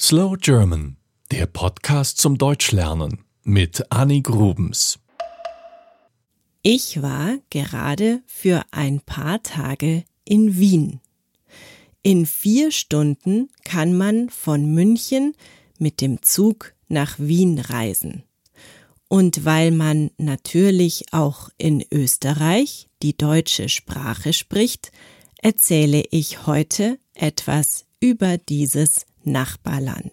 Slow German, der Podcast zum Deutschlernen mit Annie Grubens. Ich war gerade für ein paar Tage in Wien. In vier Stunden kann man von München mit dem Zug nach Wien reisen. Und weil man natürlich auch in Österreich die deutsche Sprache spricht, erzähle ich heute etwas über dieses Nachbarland.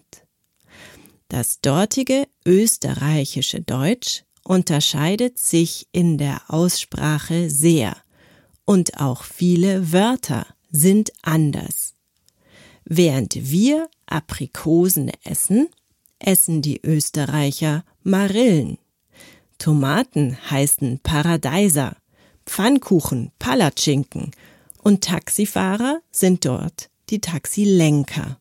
Das dortige österreichische Deutsch unterscheidet sich in der Aussprache sehr und auch viele Wörter sind anders. Während wir Aprikosen essen, essen die Österreicher Marillen. Tomaten heißen Paradeiser, Pfannkuchen Palatschinken und Taxifahrer sind dort die Taxilenker.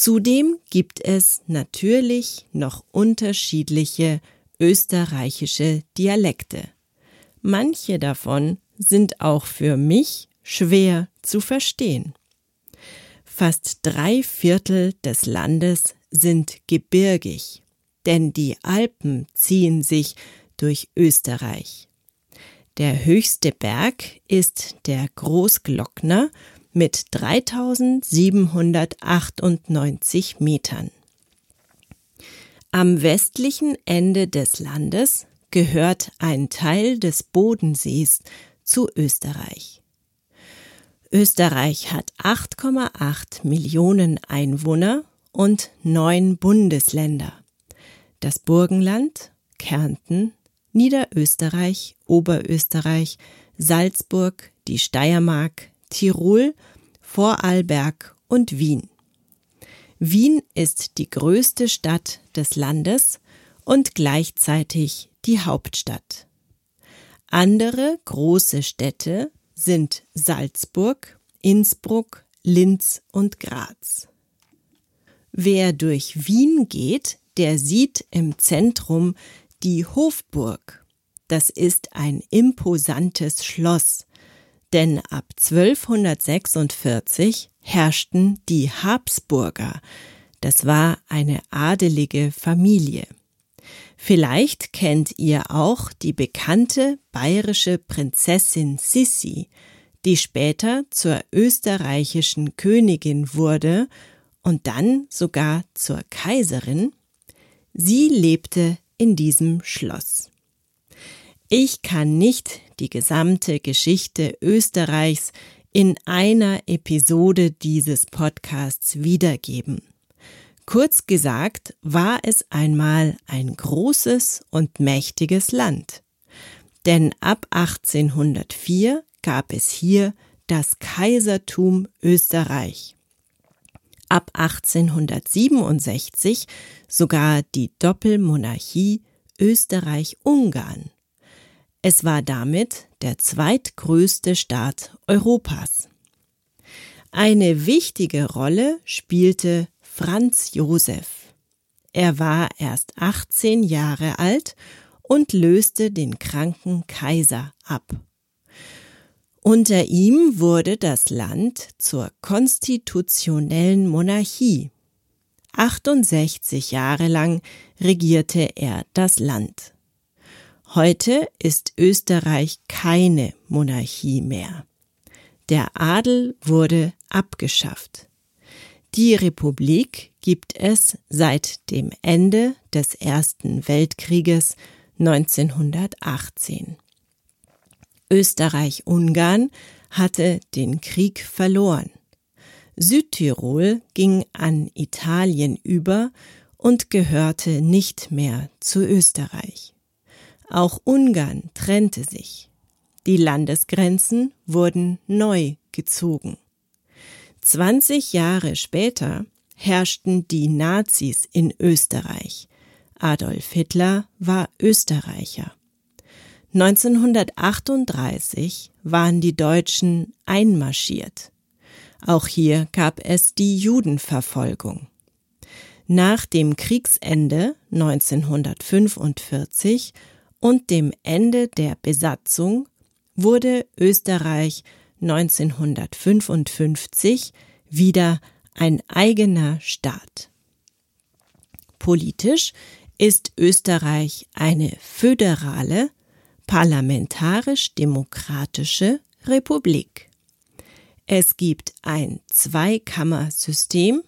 Zudem gibt es natürlich noch unterschiedliche österreichische Dialekte. Manche davon sind auch für mich schwer zu verstehen. Fast drei Viertel des Landes sind gebirgig, denn die Alpen ziehen sich durch Österreich. Der höchste Berg ist der Großglockner mit 3798 Metern. Am westlichen Ende des Landes gehört ein Teil des Bodensees zu Österreich. Österreich hat 8,8 Millionen Einwohner und neun Bundesländer. Das Burgenland, Kärnten, Niederösterreich, Oberösterreich, Salzburg, die Steiermark, Tirol, Vorarlberg und Wien. Wien ist die größte Stadt des Landes und gleichzeitig die Hauptstadt. Andere große Städte sind Salzburg, Innsbruck, Linz und Graz. Wer durch Wien geht, der sieht im Zentrum die Hofburg. Das ist ein imposantes Schloss, denn ab 1246 herrschten die Habsburger. Das war eine adelige Familie. Vielleicht kennt ihr auch die bekannte bayerische Prinzessin Sissi, die später zur österreichischen Königin wurde und dann sogar zur Kaiserin. Sie lebte in diesem Schloss. Ich kann nicht die gesamte Geschichte Österreichs in einer Episode dieses Podcasts wiedergeben. Kurz gesagt war es einmal ein großes und mächtiges Land. Denn ab 1804 gab es hier das Kaisertum Österreich. Ab 1867 sogar die Doppelmonarchie Österreich-Ungarn. Es war damit der zweitgrößte Staat Europas. Eine wichtige Rolle spielte Franz Josef. Er war erst 18 Jahre alt und löste den kranken Kaiser ab. Unter ihm wurde das Land zur konstitutionellen Monarchie. 68 Jahre lang regierte er das Land. Heute ist Österreich keine Monarchie mehr. Der Adel wurde abgeschafft. Die Republik gibt es seit dem Ende des Ersten Weltkrieges 1918. Österreich-Ungarn hatte den Krieg verloren. Südtirol ging an Italien über und gehörte nicht mehr zu Österreich. Auch Ungarn trennte sich. Die Landesgrenzen wurden neu gezogen. 20 Jahre später herrschten die Nazis in Österreich. Adolf Hitler war Österreicher. 1938 waren die Deutschen einmarschiert. Auch hier gab es die Judenverfolgung. Nach dem Kriegsende 1945 und dem Ende der Besatzung wurde Österreich 1955 wieder ein eigener Staat. Politisch ist Österreich eine föderale, parlamentarisch-demokratische Republik. Es gibt ein Zweikammersystem,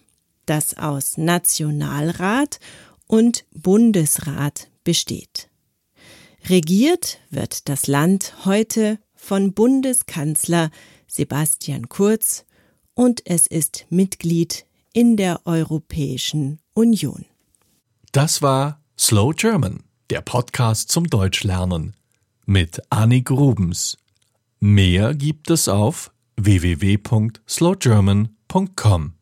das aus Nationalrat und Bundesrat besteht. Regiert wird das Land heute von Bundeskanzler Sebastian Kurz und es ist Mitglied in der Europäischen Union. Das war Slow German, der Podcast zum Deutschlernen mit Annik Grubens. Mehr gibt es auf www.slowgerman.com.